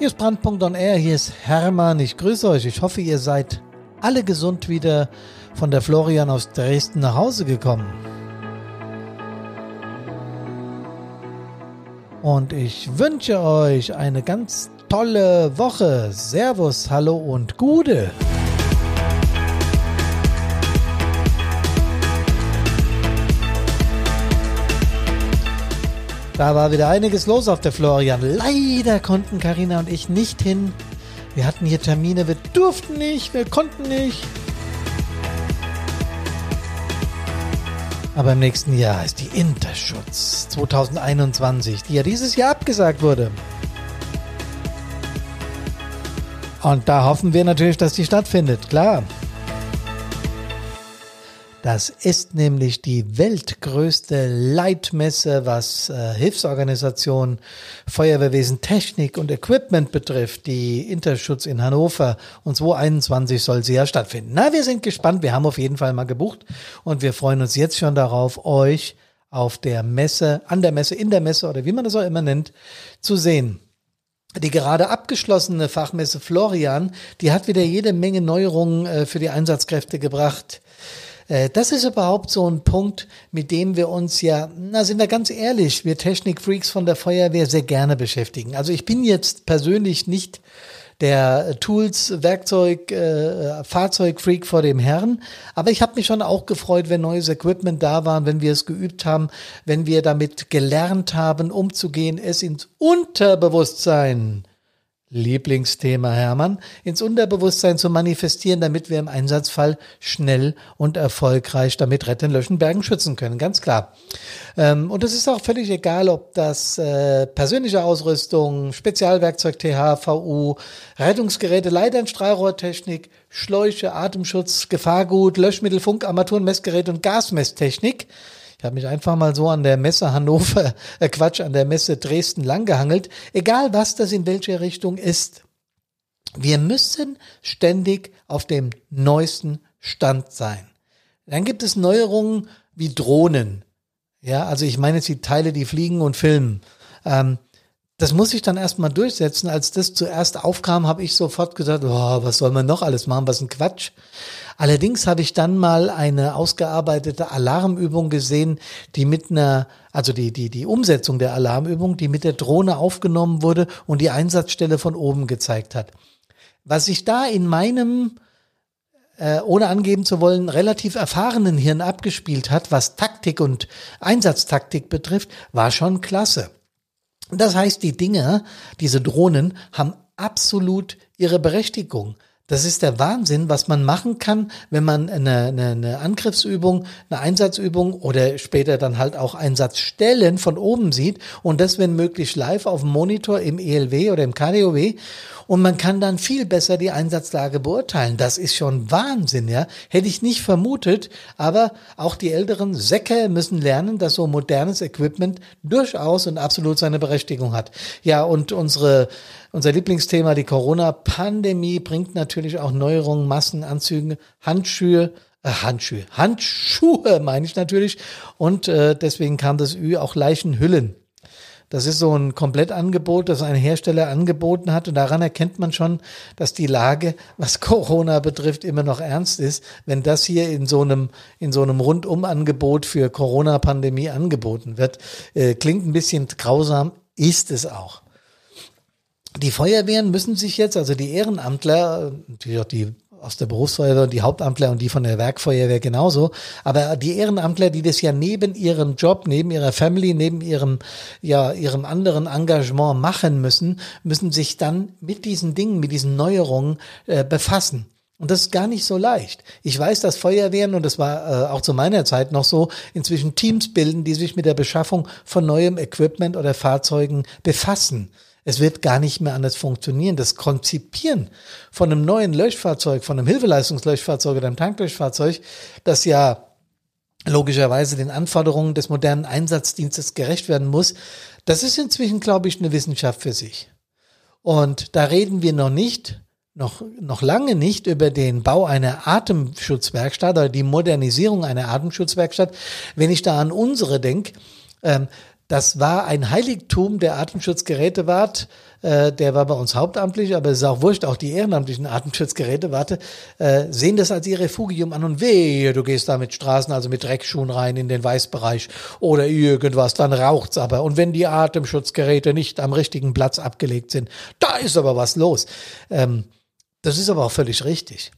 Hier ist Brandpunkt on Air, hier ist Hermann. Ich grüße euch. Ich hoffe, ihr seid alle gesund wieder von der Florian aus Dresden nach Hause gekommen. Und ich wünsche euch eine ganz tolle Woche. Servus, hallo und Gude. Da war wieder einiges los auf der Florian. Leider konnten Karina und ich nicht hin. Wir hatten hier Termine, wir durften nicht, wir konnten nicht. Aber im nächsten Jahr ist die Interschutz 2021, die ja dieses Jahr abgesagt wurde. Und da hoffen wir natürlich, dass die stattfindet, klar. Das ist nämlich die weltgrößte Leitmesse, was äh, Hilfsorganisationen, Feuerwehrwesen, Technik und Equipment betrifft. Die Interschutz in Hannover und 2021 soll sie ja stattfinden. Na, wir sind gespannt. Wir haben auf jeden Fall mal gebucht und wir freuen uns jetzt schon darauf, euch auf der Messe, an der Messe, in der Messe oder wie man das auch immer nennt, zu sehen. Die gerade abgeschlossene Fachmesse Florian, die hat wieder jede Menge Neuerungen äh, für die Einsatzkräfte gebracht. Äh, das ist überhaupt so ein Punkt, mit dem wir uns ja, na sind wir ganz ehrlich, wir Technikfreaks von der Feuerwehr sehr gerne beschäftigen. Also ich bin jetzt persönlich nicht der Tools, Werkzeug, äh, Fahrzeugfreak vor dem Herrn. Aber ich habe mich schon auch gefreut, wenn neues Equipment da war, wenn wir es geübt haben, wenn wir damit gelernt haben, umzugehen, es ins Unterbewusstsein Lieblingsthema Hermann, ins Unterbewusstsein zu manifestieren, damit wir im Einsatzfall schnell und erfolgreich damit retten, löschen, bergen, schützen können. Ganz klar. Ähm, und es ist auch völlig egal, ob das äh, persönliche Ausrüstung, Spezialwerkzeug TH, VU, Rettungsgeräte, Leitern, Strahlrohrtechnik, Schläuche, Atemschutz, Gefahrgut, Löschmittel, Funk, Armaturen, Messgerät und Gasmesstechnik ich habe mich einfach mal so an der Messe Hannover, äh Quatsch, an der Messe Dresden langgehangelt. Egal was das in welcher Richtung ist. Wir müssen ständig auf dem neuesten Stand sein. Dann gibt es Neuerungen wie Drohnen. Ja, also ich meine jetzt die Teile, die fliegen und filmen. Ähm, das muss ich dann erstmal durchsetzen. Als das zuerst aufkam, habe ich sofort gesagt, oh, was soll man noch alles machen, was ein Quatsch. Allerdings habe ich dann mal eine ausgearbeitete Alarmübung gesehen, die mit einer, also die, die, die Umsetzung der Alarmübung, die mit der Drohne aufgenommen wurde und die Einsatzstelle von oben gezeigt hat. Was sich da in meinem äh, ohne angeben zu wollen, relativ erfahrenen Hirn abgespielt hat, was Taktik und Einsatztaktik betrifft, war schon klasse. Das heißt, die Dinge, diese Drohnen, haben absolut ihre Berechtigung. Das ist der Wahnsinn, was man machen kann, wenn man eine, eine, eine Angriffsübung, eine Einsatzübung oder später dann halt auch Einsatzstellen von oben sieht und das, wenn möglich, live auf dem Monitor im ELW oder im KDOW und man kann dann viel besser die Einsatzlage beurteilen. Das ist schon Wahnsinn, ja. Hätte ich nicht vermutet, aber auch die älteren Säcke müssen lernen, dass so modernes Equipment durchaus und absolut seine Berechtigung hat. Ja, und unsere unser Lieblingsthema, die Corona-Pandemie, bringt natürlich auch Neuerungen, Massenanzüge, Handschuhe, äh, Handschuhe, Handschuhe meine ich natürlich. Und äh, deswegen kam das Ü auch Leichenhüllen. Das ist so ein Komplettangebot, das ein Hersteller angeboten hat. Und daran erkennt man schon, dass die Lage, was Corona betrifft, immer noch ernst ist. Wenn das hier in so einem, in so einem Rundumangebot für Corona-Pandemie angeboten wird, äh, klingt ein bisschen grausam, ist es auch die Feuerwehren müssen sich jetzt, also die Ehrenamtler, natürlich auch die aus der Berufsfeuerwehr und die Hauptamtler und die von der Werkfeuerwehr genauso. Aber die Ehrenamtler, die das ja neben ihrem Job, neben ihrer Family, neben ihrem, ja, ihrem anderen Engagement machen müssen, müssen sich dann mit diesen Dingen, mit diesen Neuerungen äh, befassen. Und das ist gar nicht so leicht. Ich weiß, dass Feuerwehren, und das war äh, auch zu meiner Zeit noch so, inzwischen Teams bilden, die sich mit der Beschaffung von neuem Equipment oder Fahrzeugen befassen. Es wird gar nicht mehr anders funktionieren. Das Konzipieren von einem neuen Löschfahrzeug, von einem Hilfeleistungslöschfahrzeug oder einem Tanklöschfahrzeug, das ja logischerweise den Anforderungen des modernen Einsatzdienstes gerecht werden muss, das ist inzwischen, glaube ich, eine Wissenschaft für sich. Und da reden wir noch nicht, noch, noch lange nicht über den Bau einer Atemschutzwerkstatt oder die Modernisierung einer Atemschutzwerkstatt. Wenn ich da an unsere denke, ähm, Das war ein Heiligtum der Atemschutzgerätewart. Äh, der war bei uns hauptamtlich, aber es ist auch wurscht, auch die ehrenamtlichen Atemschutzgerätewarte äh, sehen das als ihr Refugium an und wehe, du gehst da mit Straßen, also mit Dreckschuhen rein in den Weißbereich oder irgendwas, dann raucht's aber. Und wenn die Atemschutzgeräte nicht am richtigen Platz abgelegt sind, da ist aber was los. Ähm, das ist aber auch völlig richtig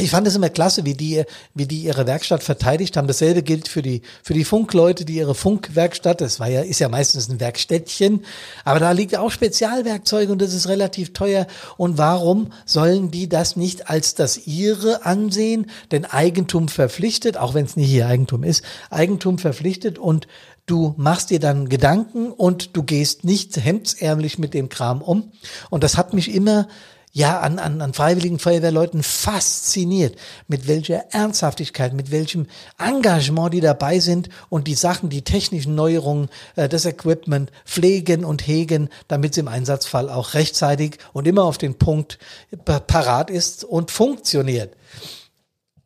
ich fand es immer klasse, wie die, wie die ihre Werkstatt verteidigt haben. Dasselbe gilt für die, für die Funkleute, die ihre Funkwerkstatt, das war ja, ist ja meistens ein Werkstättchen, aber da liegt auch Spezialwerkzeuge und das ist relativ teuer. Und warum sollen die das nicht als das ihre ansehen? Denn Eigentum verpflichtet, auch wenn es nicht ihr Eigentum ist, Eigentum verpflichtet und du machst dir dann Gedanken und du gehst nicht hemdsärmlich mit dem Kram um. Und das hat mich immer ja, an, an, an freiwilligen Feuerwehrleuten fasziniert, mit welcher Ernsthaftigkeit, mit welchem Engagement die dabei sind und die Sachen, die technischen Neuerungen, äh, das Equipment pflegen und hegen, damit es im Einsatzfall auch rechtzeitig und immer auf den Punkt parat ist und funktioniert.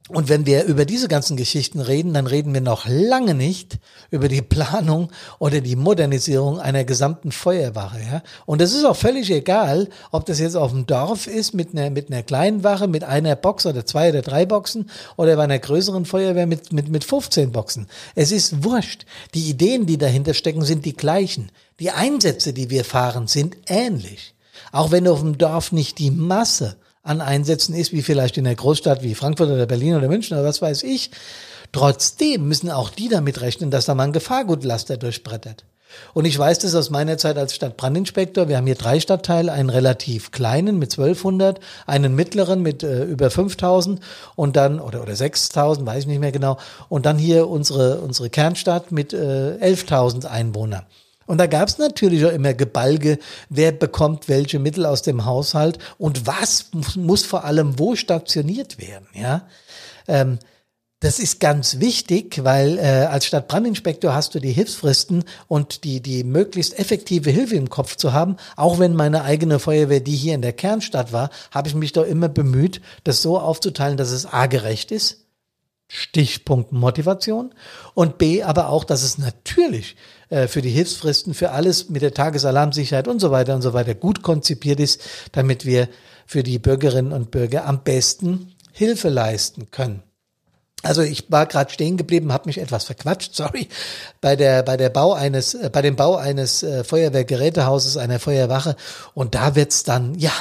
Und wenn wir über diese ganzen Geschichten reden, dann reden wir noch lange nicht über die Planung oder die Modernisierung einer gesamten Feuerwache. Ja? Und es ist auch völlig egal, ob das jetzt auf dem Dorf ist mit einer, mit einer kleinen Wache, mit einer Box oder zwei oder drei Boxen oder bei einer größeren Feuerwehr mit, mit, mit 15 Boxen. Es ist wurscht. Die Ideen, die dahinter stecken, sind die gleichen. Die Einsätze, die wir fahren, sind ähnlich. Auch wenn auf dem Dorf nicht die Masse an Einsätzen ist, wie vielleicht in der Großstadt wie Frankfurt oder Berlin oder München oder was weiß ich. Trotzdem müssen auch die damit rechnen, dass da mal ein Gefahrgutlaster durchbrettert. Und ich weiß das aus meiner Zeit als Stadtbrandinspektor. Wir haben hier drei Stadtteile, einen relativ kleinen mit 1200, einen mittleren mit äh, über 5000 und dann, oder, oder 6000, weiß ich nicht mehr genau. Und dann hier unsere, unsere Kernstadt mit äh, 11.000 Einwohnern. Und da gab es natürlich auch immer Gebalge, wer bekommt welche Mittel aus dem Haushalt und was muss vor allem wo stationiert werden. Ja, ähm, das ist ganz wichtig, weil äh, als Stadtbrandinspektor hast du die Hilfsfristen und die die möglichst effektive Hilfe im Kopf zu haben. Auch wenn meine eigene Feuerwehr, die hier in der Kernstadt war, habe ich mich doch immer bemüht, das so aufzuteilen, dass es a gerecht ist. Stichpunkt Motivation und b aber auch, dass es natürlich äh, für die Hilfsfristen, für alles mit der Tagesalarmsicherheit und so weiter und so weiter gut konzipiert ist, damit wir für die Bürgerinnen und Bürger am besten Hilfe leisten können. Also ich war gerade stehen geblieben, habe mich etwas verquatscht, sorry, bei der bei der Bau eines äh, bei dem Bau eines äh, Feuerwehrgerätehauses einer Feuerwache. Und da wird's dann ja,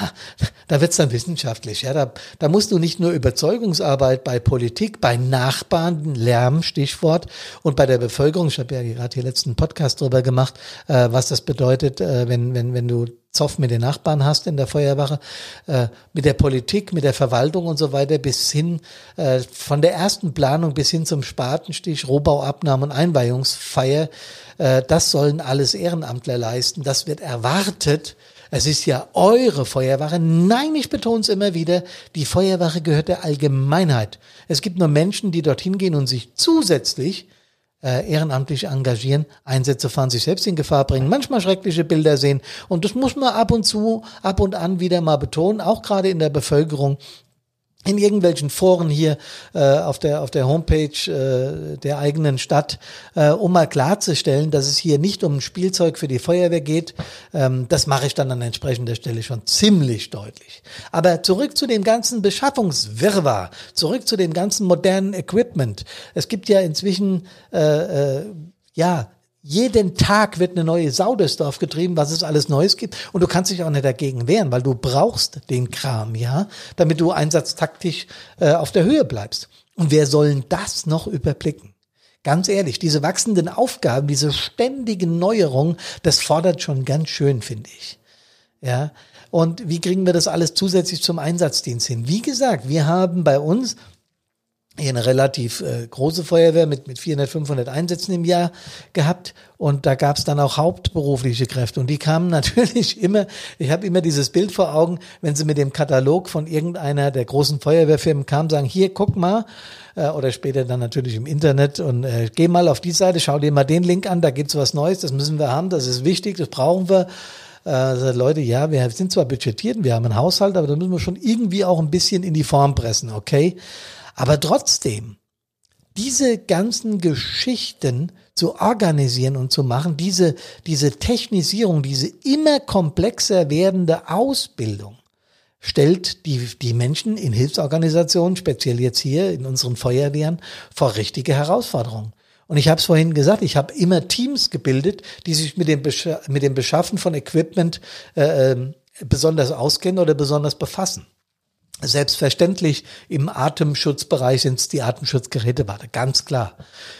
da wird's dann wissenschaftlich, ja, da da musst du nicht nur Überzeugungsarbeit bei Politik, bei Nachbarn, Lärm Stichwort und bei der Bevölkerung, ich habe ja gerade hier letzten Podcast drüber gemacht, äh, was das bedeutet, äh, wenn wenn wenn du Zoff mit den Nachbarn hast in der Feuerwache, äh, mit der Politik, mit der Verwaltung und so weiter, bis hin äh, von der ersten Planung bis hin zum Spatenstich, Rohbauabnahme und Einweihungsfeier. Äh, das sollen alles Ehrenamtler leisten. Das wird erwartet. Es ist ja eure Feuerwache. Nein, ich betone es immer wieder, die Feuerwache gehört der Allgemeinheit. Es gibt nur Menschen, die dorthin gehen und sich zusätzlich äh, ehrenamtlich engagieren, Einsätze fahren, sich selbst in Gefahr bringen, manchmal schreckliche Bilder sehen. Und das muss man ab und zu, ab und an wieder mal betonen, auch gerade in der Bevölkerung, in irgendwelchen Foren hier äh, auf der auf der Homepage äh, der eigenen Stadt, äh, um mal klarzustellen, dass es hier nicht um Spielzeug für die Feuerwehr geht. Ähm, das mache ich dann an entsprechender Stelle schon ziemlich deutlich. Aber zurück zu dem ganzen Beschaffungswirrwarr, zurück zu dem ganzen modernen Equipment. Es gibt ja inzwischen äh, äh, ja jeden Tag wird eine neue Sau durchs Dorf getrieben, was es alles Neues gibt. Und du kannst dich auch nicht dagegen wehren, weil du brauchst den Kram, ja, damit du einsatztaktisch äh, auf der Höhe bleibst. Und wer sollen das noch überblicken? Ganz ehrlich, diese wachsenden Aufgaben, diese ständigen Neuerungen, das fordert schon ganz schön, finde ich. Ja. Und wie kriegen wir das alles zusätzlich zum Einsatzdienst hin? Wie gesagt, wir haben bei uns hier eine relativ äh, große Feuerwehr mit, mit 400, 500 Einsätzen im Jahr gehabt und da gab es dann auch hauptberufliche Kräfte und die kamen natürlich immer, ich habe immer dieses Bild vor Augen, wenn sie mit dem Katalog von irgendeiner der großen Feuerwehrfirmen kamen, sagen, hier, guck mal, äh, oder später dann natürlich im Internet und äh, geh mal auf die Seite, schau dir mal den Link an, da gibt's was Neues, das müssen wir haben, das ist wichtig, das brauchen wir. Äh, Leute, ja, wir sind zwar budgetiert, wir haben einen Haushalt, aber da müssen wir schon irgendwie auch ein bisschen in die Form pressen, okay? Aber trotzdem, diese ganzen Geschichten zu organisieren und zu machen, diese, diese Technisierung, diese immer komplexer werdende Ausbildung, stellt die, die Menschen in Hilfsorganisationen, speziell jetzt hier in unseren Feuerwehren, vor richtige Herausforderungen. Und ich habe es vorhin gesagt, ich habe immer Teams gebildet, die sich mit dem, Besch mit dem Beschaffen von Equipment äh, ähm, besonders auskennen oder besonders befassen. Selbstverständlich im Atemschutzbereich sind es die Atemschutzgerätewarte, ganz klar.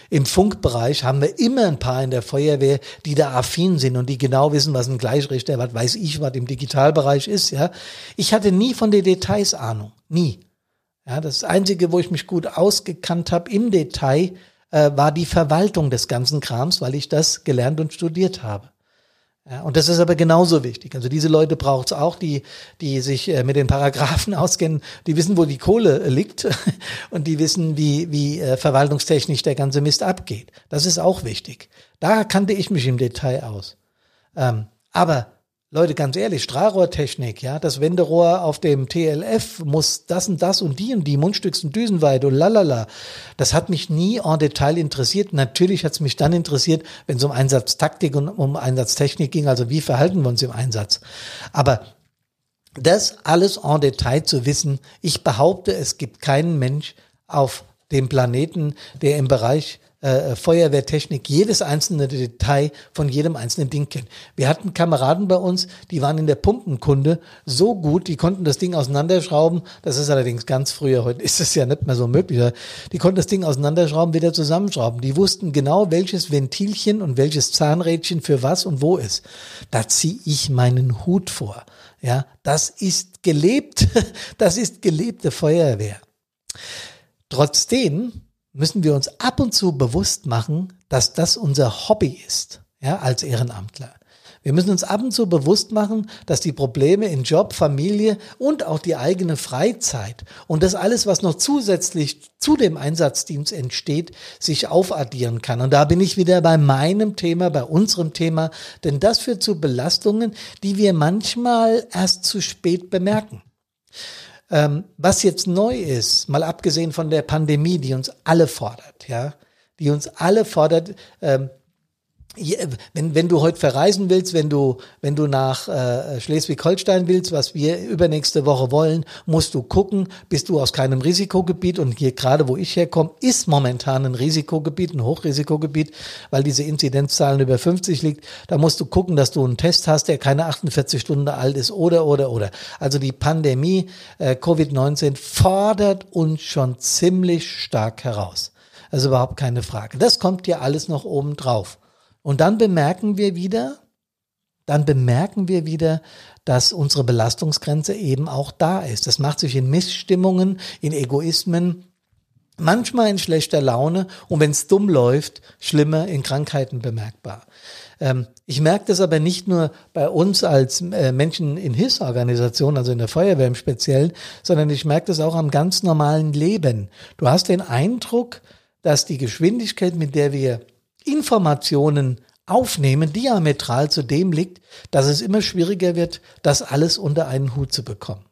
Im Funkbereich haben wir immer ein paar in der Feuerwehr, die da affin sind und die genau wissen, was ein Gleichrichter, was weiß ich, was im Digitalbereich ist. Ja, ich hatte nie von den Details Ahnung, nie. Ja, das Einzige, wo ich mich gut ausgekannt habe im Detail, äh, war die Verwaltung des ganzen Krams, weil ich das gelernt und studiert habe. Ja, und das ist aber genauso wichtig. Also diese Leute braucht es auch, die, die sich äh, mit den Paragraphen auskennen, die wissen, wo die Kohle äh, liegt und die wissen, wie, wie äh, verwaltungstechnisch der ganze Mist abgeht. Das ist auch wichtig. Da kannte ich mich im Detail aus. Ähm, aber Leute, ganz ehrlich, Strahlrohrtechnik, ja, das Wenderohr auf dem TLF muss das und das und die und die Mundstücks und Düsenweite und lalala. Das hat mich nie en Detail interessiert. Natürlich hat es mich dann interessiert, wenn es um Einsatztaktik und um Einsatztechnik ging, also wie verhalten wir uns im Einsatz. Aber das alles en Detail zu wissen, ich behaupte, es gibt keinen Mensch auf dem Planeten, der im Bereich äh, Feuerwehrtechnik, jedes einzelne Detail von jedem einzelnen Ding kennt. Wir hatten Kameraden bei uns, die waren in der Pumpenkunde so gut, die konnten das Ding auseinanderschrauben. Das ist allerdings ganz früher, heute ist es ja nicht mehr so möglich. Die konnten das Ding auseinanderschrauben, wieder zusammenschrauben. Die wussten genau, welches Ventilchen und welches Zahnrädchen für was und wo ist. Da ziehe ich meinen Hut vor. Ja, das ist gelebt, das ist gelebte Feuerwehr. Trotzdem müssen wir uns ab und zu bewusst machen, dass das unser Hobby ist, ja, als Ehrenamtler. Wir müssen uns ab und zu bewusst machen, dass die Probleme in Job, Familie und auch die eigene Freizeit und das alles, was noch zusätzlich zu dem Einsatzdienst entsteht, sich aufaddieren kann. Und da bin ich wieder bei meinem Thema, bei unserem Thema, denn das führt zu Belastungen, die wir manchmal erst zu spät bemerken. Ähm, was jetzt neu ist, mal abgesehen von der Pandemie, die uns alle fordert, ja, die uns alle fordert, ähm, wenn, wenn du heute verreisen willst, wenn du, wenn du nach äh, Schleswig-Holstein willst, was wir übernächste Woche wollen, musst du gucken, bist du aus keinem Risikogebiet und hier gerade, wo ich herkomme, ist momentan ein Risikogebiet, ein Hochrisikogebiet, weil diese Inzidenzzahlen über 50 liegt. Da musst du gucken, dass du einen Test hast, der keine 48 Stunden alt ist oder, oder, oder. Also die Pandemie äh, Covid-19 fordert uns schon ziemlich stark heraus. Also überhaupt keine Frage. Das kommt ja alles noch oben drauf. Und dann bemerken wir wieder, dann bemerken wir wieder, dass unsere Belastungsgrenze eben auch da ist. Das macht sich in Missstimmungen, in Egoismen, manchmal in schlechter Laune und wenn es dumm läuft, schlimmer in Krankheiten bemerkbar. Ähm, ich merke das aber nicht nur bei uns als äh, Menschen in Hilfsorganisationen, also in der Feuerwehr im Speziellen, sondern ich merke das auch am ganz normalen Leben. Du hast den Eindruck, dass die Geschwindigkeit, mit der wir Informationen aufnehmen, diametral zu dem liegt, dass es immer schwieriger wird, das alles unter einen Hut zu bekommen.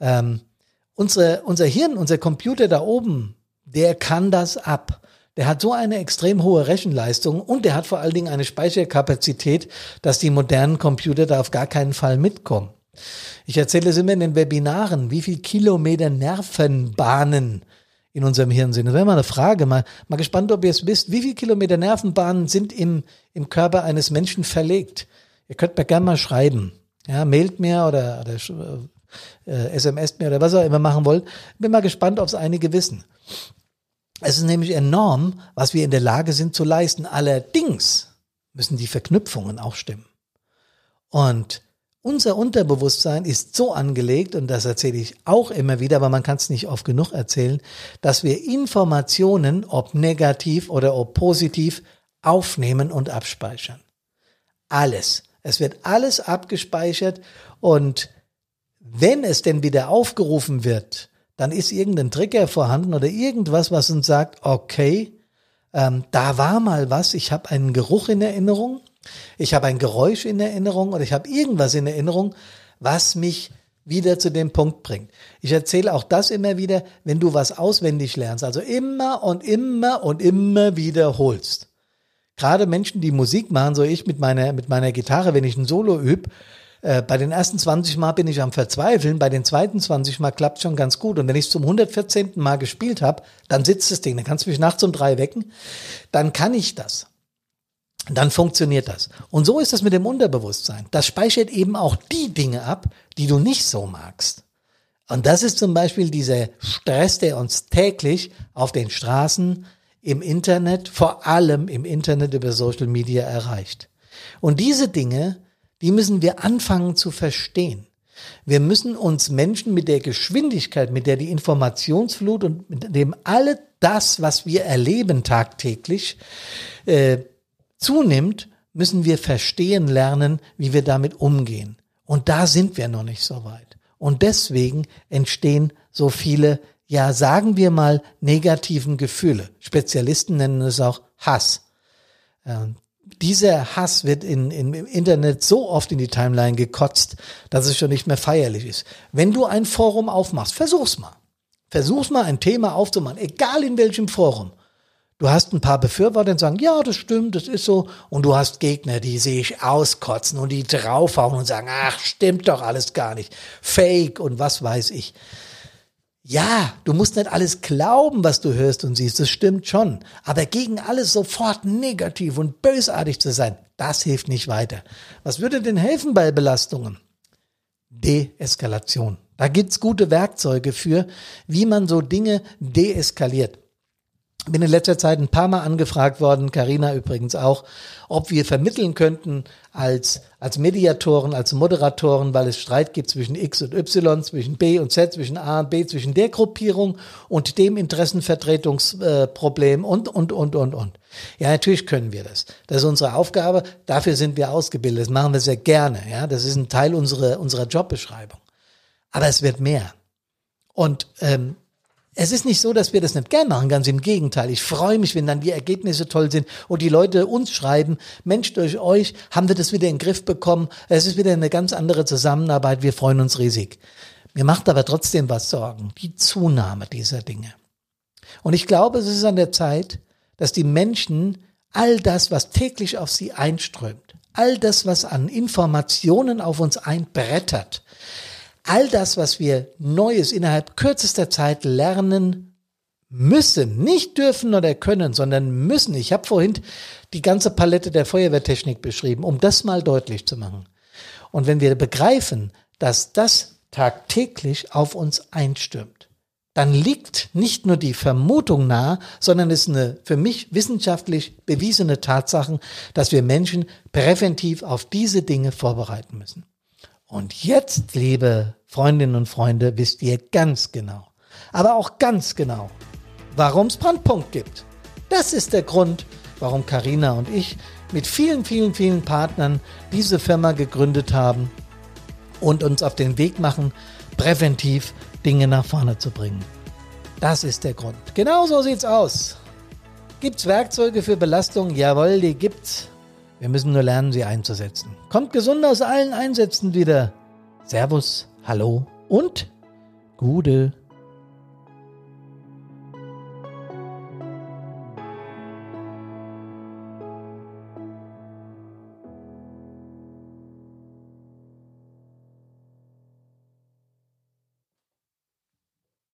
Ähm, unsere, unser Hirn, unser Computer da oben, der kann das ab. Der hat so eine extrem hohe Rechenleistung und der hat vor allen Dingen eine Speicherkapazität, dass die modernen Computer da auf gar keinen Fall mitkommen. Ich erzähle es immer in den Webinaren, wie viel Kilometer Nervenbahnen in unserem Hirn sind. Das wäre mal eine Frage. Mal, mal gespannt, ob ihr es wisst. Wie viele Kilometer Nervenbahnen sind im, im Körper eines Menschen verlegt? Ihr könnt mir gerne mal schreiben. Ja, mailt mir oder, oder äh, SMS mir oder was ihr immer machen wollt. Bin mal gespannt, ob es einige wissen. Es ist nämlich enorm, was wir in der Lage sind zu leisten. Allerdings müssen die Verknüpfungen auch stimmen. Und unser Unterbewusstsein ist so angelegt, und das erzähle ich auch immer wieder, aber man kann es nicht oft genug erzählen, dass wir Informationen, ob negativ oder ob positiv, aufnehmen und abspeichern. Alles. Es wird alles abgespeichert und wenn es denn wieder aufgerufen wird, dann ist irgendein Trigger vorhanden oder irgendwas, was uns sagt, okay, ähm, da war mal was, ich habe einen Geruch in Erinnerung, ich habe ein Geräusch in Erinnerung oder ich habe irgendwas in Erinnerung, was mich wieder zu dem Punkt bringt. Ich erzähle auch das immer wieder, wenn du was auswendig lernst, also immer und immer und immer wiederholst. Gerade Menschen, die Musik machen, so ich mit meiner, mit meiner Gitarre, wenn ich ein Solo übe, äh, bei den ersten 20 Mal bin ich am Verzweifeln, bei den zweiten 20 Mal klappt schon ganz gut. Und wenn ich zum 114. Mal gespielt habe, dann sitzt das Ding, dann kannst du mich nachts um drei wecken, dann kann ich das dann funktioniert das. Und so ist das mit dem Unterbewusstsein. Das speichert eben auch die Dinge ab, die du nicht so magst. Und das ist zum Beispiel dieser Stress, der uns täglich auf den Straßen, im Internet, vor allem im Internet über Social Media erreicht. Und diese Dinge, die müssen wir anfangen zu verstehen. Wir müssen uns Menschen mit der Geschwindigkeit, mit der die Informationsflut und mit dem alle das, was wir erleben tagtäglich, äh, zunimmt, müssen wir verstehen lernen, wie wir damit umgehen. Und da sind wir noch nicht so weit. Und deswegen entstehen so viele, ja, sagen wir mal, negativen Gefühle. Spezialisten nennen es auch Hass. Ähm, dieser Hass wird in, in, im Internet so oft in die Timeline gekotzt, dass es schon nicht mehr feierlich ist. Wenn du ein Forum aufmachst, versuch's mal. Versuch's mal, ein Thema aufzumachen, egal in welchem Forum. Du hast ein paar Befürworter, die sagen, ja, das stimmt, das ist so. Und du hast Gegner, die sich auskotzen und die draufhauen und sagen, ach, stimmt doch alles gar nicht. Fake und was weiß ich. Ja, du musst nicht alles glauben, was du hörst und siehst, das stimmt schon. Aber gegen alles sofort negativ und bösartig zu sein, das hilft nicht weiter. Was würde denn helfen bei Belastungen? Deeskalation. Da gibt's gute Werkzeuge für, wie man so Dinge deeskaliert bin in letzter Zeit ein paar Mal angefragt worden, Karina übrigens auch, ob wir vermitteln könnten als, als Mediatoren, als Moderatoren, weil es Streit gibt zwischen X und Y, zwischen B und Z, zwischen A und B, zwischen der Gruppierung und dem Interessenvertretungsproblem und, und, und, und, und. Ja, natürlich können wir das. Das ist unsere Aufgabe. Dafür sind wir ausgebildet. Das machen wir sehr gerne. Ja, das ist ein Teil unserer, unserer Jobbeschreibung. Aber es wird mehr. Und ähm, es ist nicht so, dass wir das nicht gern machen, ganz im Gegenteil. Ich freue mich, wenn dann die Ergebnisse toll sind und die Leute uns schreiben, Mensch, durch euch haben wir das wieder in den Griff bekommen. Es ist wieder eine ganz andere Zusammenarbeit. Wir freuen uns riesig. Mir macht aber trotzdem was Sorgen, die Zunahme dieser Dinge. Und ich glaube, es ist an der Zeit, dass die Menschen all das, was täglich auf sie einströmt, all das, was an Informationen auf uns einbrettert, all das, was wir Neues innerhalb kürzester Zeit lernen müssen, nicht dürfen oder können, sondern müssen. Ich habe vorhin die ganze Palette der Feuerwehrtechnik beschrieben, um das mal deutlich zu machen. Und wenn wir begreifen, dass das tagtäglich auf uns einstürmt, dann liegt nicht nur die Vermutung nahe, sondern ist eine für mich wissenschaftlich bewiesene Tatsache, dass wir Menschen präventiv auf diese Dinge vorbereiten müssen. Und jetzt, liebe Freundinnen und Freunde, wisst ihr ganz genau, aber auch ganz genau, warum es Brandpunkt gibt. Das ist der Grund, warum Karina und ich mit vielen, vielen, vielen Partnern diese Firma gegründet haben und uns auf den Weg machen, präventiv Dinge nach vorne zu bringen. Das ist der Grund. Genau so sieht's aus. Gibt's Werkzeuge für Belastung? Jawohl, die gibt's. Wir müssen nur lernen, sie einzusetzen. Kommt gesund aus allen Einsätzen wieder. Servus, hallo und Gude.